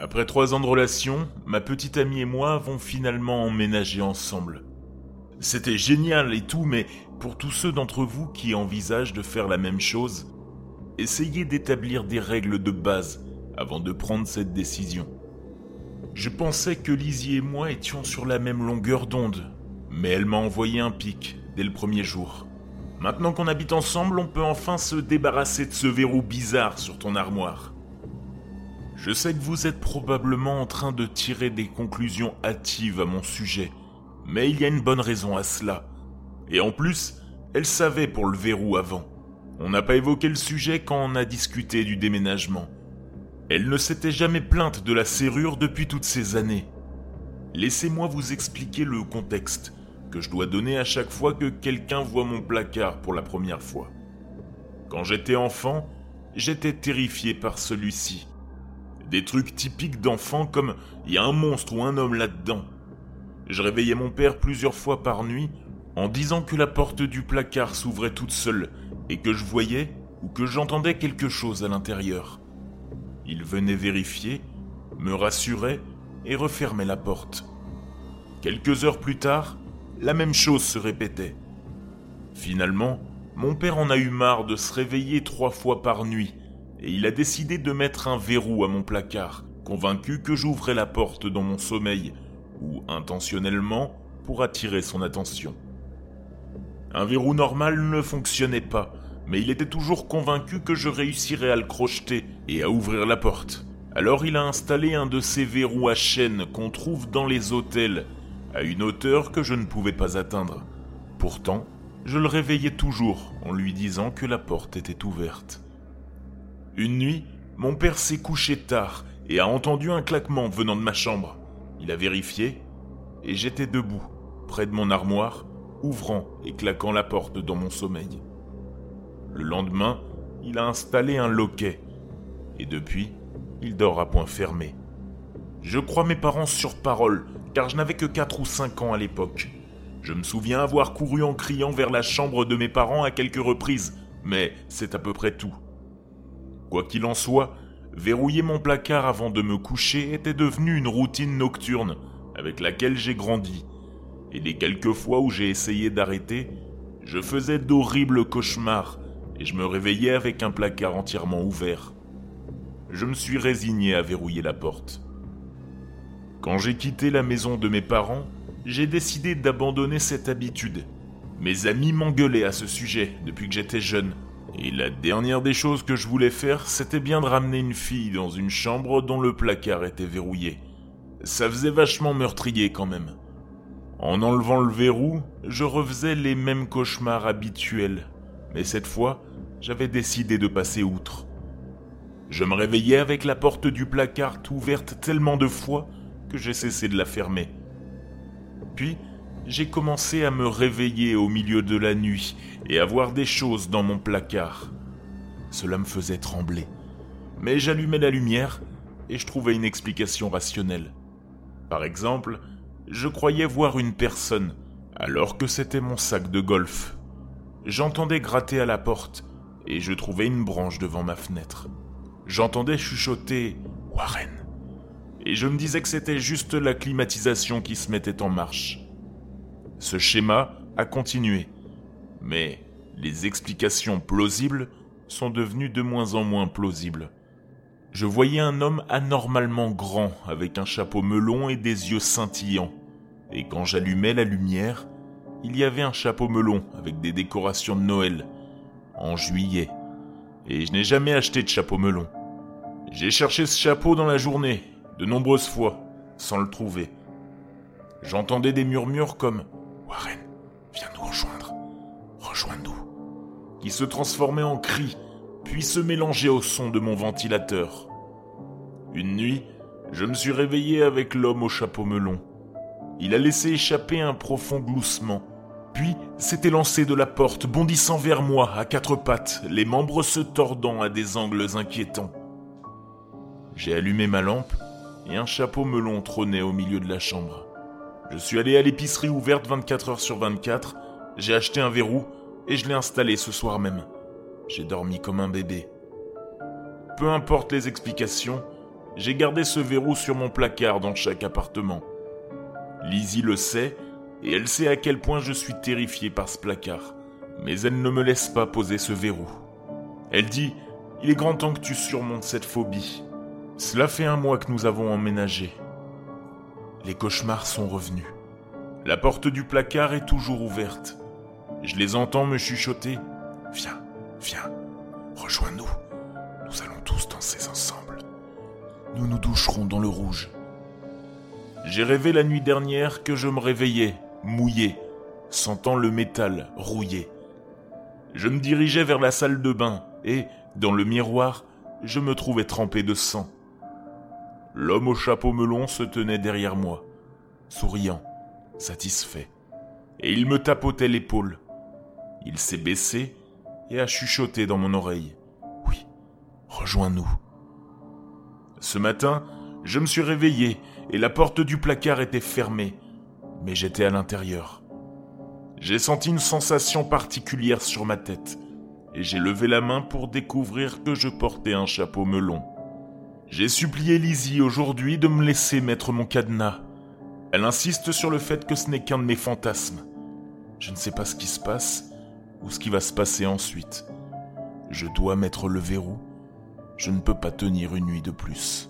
Après trois ans de relation, ma petite amie et moi avons finalement emménagé ensemble. C'était génial et tout, mais pour tous ceux d'entre vous qui envisagent de faire la même chose, essayez d'établir des règles de base avant de prendre cette décision. Je pensais que Lizzie et moi étions sur la même longueur d'onde, mais elle m'a envoyé un pic dès le premier jour. Maintenant qu'on habite ensemble, on peut enfin se débarrasser de ce verrou bizarre sur ton armoire. Je sais que vous êtes probablement en train de tirer des conclusions hâtives à mon sujet, mais il y a une bonne raison à cela. Et en plus, elle savait pour le verrou avant. On n'a pas évoqué le sujet quand on a discuté du déménagement. Elle ne s'était jamais plainte de la serrure depuis toutes ces années. Laissez-moi vous expliquer le contexte que je dois donner à chaque fois que quelqu'un voit mon placard pour la première fois. Quand j'étais enfant, j'étais terrifié par celui-ci. Des trucs typiques d'enfants comme il y a un monstre ou un homme là-dedans. Je réveillais mon père plusieurs fois par nuit en disant que la porte du placard s'ouvrait toute seule et que je voyais ou que j'entendais quelque chose à l'intérieur. Il venait vérifier, me rassurait et refermait la porte. Quelques heures plus tard, la même chose se répétait. Finalement, mon père en a eu marre de se réveiller trois fois par nuit, et il a décidé de mettre un verrou à mon placard, convaincu que j'ouvrais la porte dans mon sommeil, ou intentionnellement pour attirer son attention. Un verrou normal ne fonctionnait pas, mais il était toujours convaincu que je réussirais à le crocheter et à ouvrir la porte. Alors il a installé un de ces verrous à chaîne qu'on trouve dans les hôtels à une hauteur que je ne pouvais pas atteindre. Pourtant, je le réveillais toujours en lui disant que la porte était ouverte. Une nuit, mon père s'est couché tard et a entendu un claquement venant de ma chambre. Il a vérifié et j'étais debout, près de mon armoire, ouvrant et claquant la porte dans mon sommeil. Le lendemain, il a installé un loquet et depuis, il dort à point fermé. Je crois mes parents sur parole car je n'avais que 4 ou 5 ans à l'époque. Je me souviens avoir couru en criant vers la chambre de mes parents à quelques reprises, mais c'est à peu près tout. Quoi qu'il en soit, verrouiller mon placard avant de me coucher était devenu une routine nocturne avec laquelle j'ai grandi, et les quelques fois où j'ai essayé d'arrêter, je faisais d'horribles cauchemars et je me réveillais avec un placard entièrement ouvert. Je me suis résigné à verrouiller la porte. Quand j'ai quitté la maison de mes parents, j'ai décidé d'abandonner cette habitude. Mes amis m'engueulaient à ce sujet depuis que j'étais jeune. Et la dernière des choses que je voulais faire, c'était bien de ramener une fille dans une chambre dont le placard était verrouillé. Ça faisait vachement meurtrier quand même. En enlevant le verrou, je refaisais les mêmes cauchemars habituels. Mais cette fois, j'avais décidé de passer outre. Je me réveillais avec la porte du placard ouverte tellement de fois que j'ai cessé de la fermer. Puis, j'ai commencé à me réveiller au milieu de la nuit et à voir des choses dans mon placard. Cela me faisait trembler. Mais j'allumais la lumière et je trouvais une explication rationnelle. Par exemple, je croyais voir une personne, alors que c'était mon sac de golf. J'entendais gratter à la porte et je trouvais une branche devant ma fenêtre. J'entendais chuchoter Warren et je me disais que c'était juste la climatisation qui se mettait en marche. Ce schéma a continué, mais les explications plausibles sont devenues de moins en moins plausibles. Je voyais un homme anormalement grand avec un chapeau melon et des yeux scintillants, et quand j'allumais la lumière, il y avait un chapeau melon avec des décorations de Noël, en juillet, et je n'ai jamais acheté de chapeau melon. J'ai cherché ce chapeau dans la journée de nombreuses fois, sans le trouver. J'entendais des murmures comme Warren, viens nous rejoindre, rejoins-nous, qui se transformaient en cris, puis se mélangeaient au son de mon ventilateur. Une nuit, je me suis réveillé avec l'homme au chapeau melon. Il a laissé échapper un profond gloussement, puis s'était lancé de la porte, bondissant vers moi à quatre pattes, les membres se tordant à des angles inquiétants. J'ai allumé ma lampe et un chapeau melon trônait au milieu de la chambre. Je suis allé à l'épicerie ouverte 24 heures sur 24, j'ai acheté un verrou et je l'ai installé ce soir même. J'ai dormi comme un bébé. Peu importe les explications, j'ai gardé ce verrou sur mon placard dans chaque appartement. Lizzie le sait, et elle sait à quel point je suis terrifié par ce placard. Mais elle ne me laisse pas poser ce verrou. Elle dit Il est grand temps que tu surmontes cette phobie. Cela fait un mois que nous avons emménagé. Les cauchemars sont revenus. La porte du placard est toujours ouverte. Je les entends me chuchoter Viens, viens, rejoins-nous. Nous allons tous danser ensemble. Nous nous doucherons dans le rouge. J'ai rêvé la nuit dernière que je me réveillais, mouillé, sentant le métal rouillé. Je me dirigeais vers la salle de bain et, dans le miroir, je me trouvais trempé de sang. L'homme au chapeau melon se tenait derrière moi, souriant, satisfait, et il me tapotait l'épaule. Il s'est baissé et a chuchoté dans mon oreille. Oui, rejoins-nous. Ce matin, je me suis réveillé et la porte du placard était fermée, mais j'étais à l'intérieur. J'ai senti une sensation particulière sur ma tête et j'ai levé la main pour découvrir que je portais un chapeau melon. J'ai supplié Lizzie aujourd'hui de me laisser mettre mon cadenas. Elle insiste sur le fait que ce n'est qu'un de mes fantasmes. Je ne sais pas ce qui se passe ou ce qui va se passer ensuite. Je dois mettre le verrou. Je ne peux pas tenir une nuit de plus.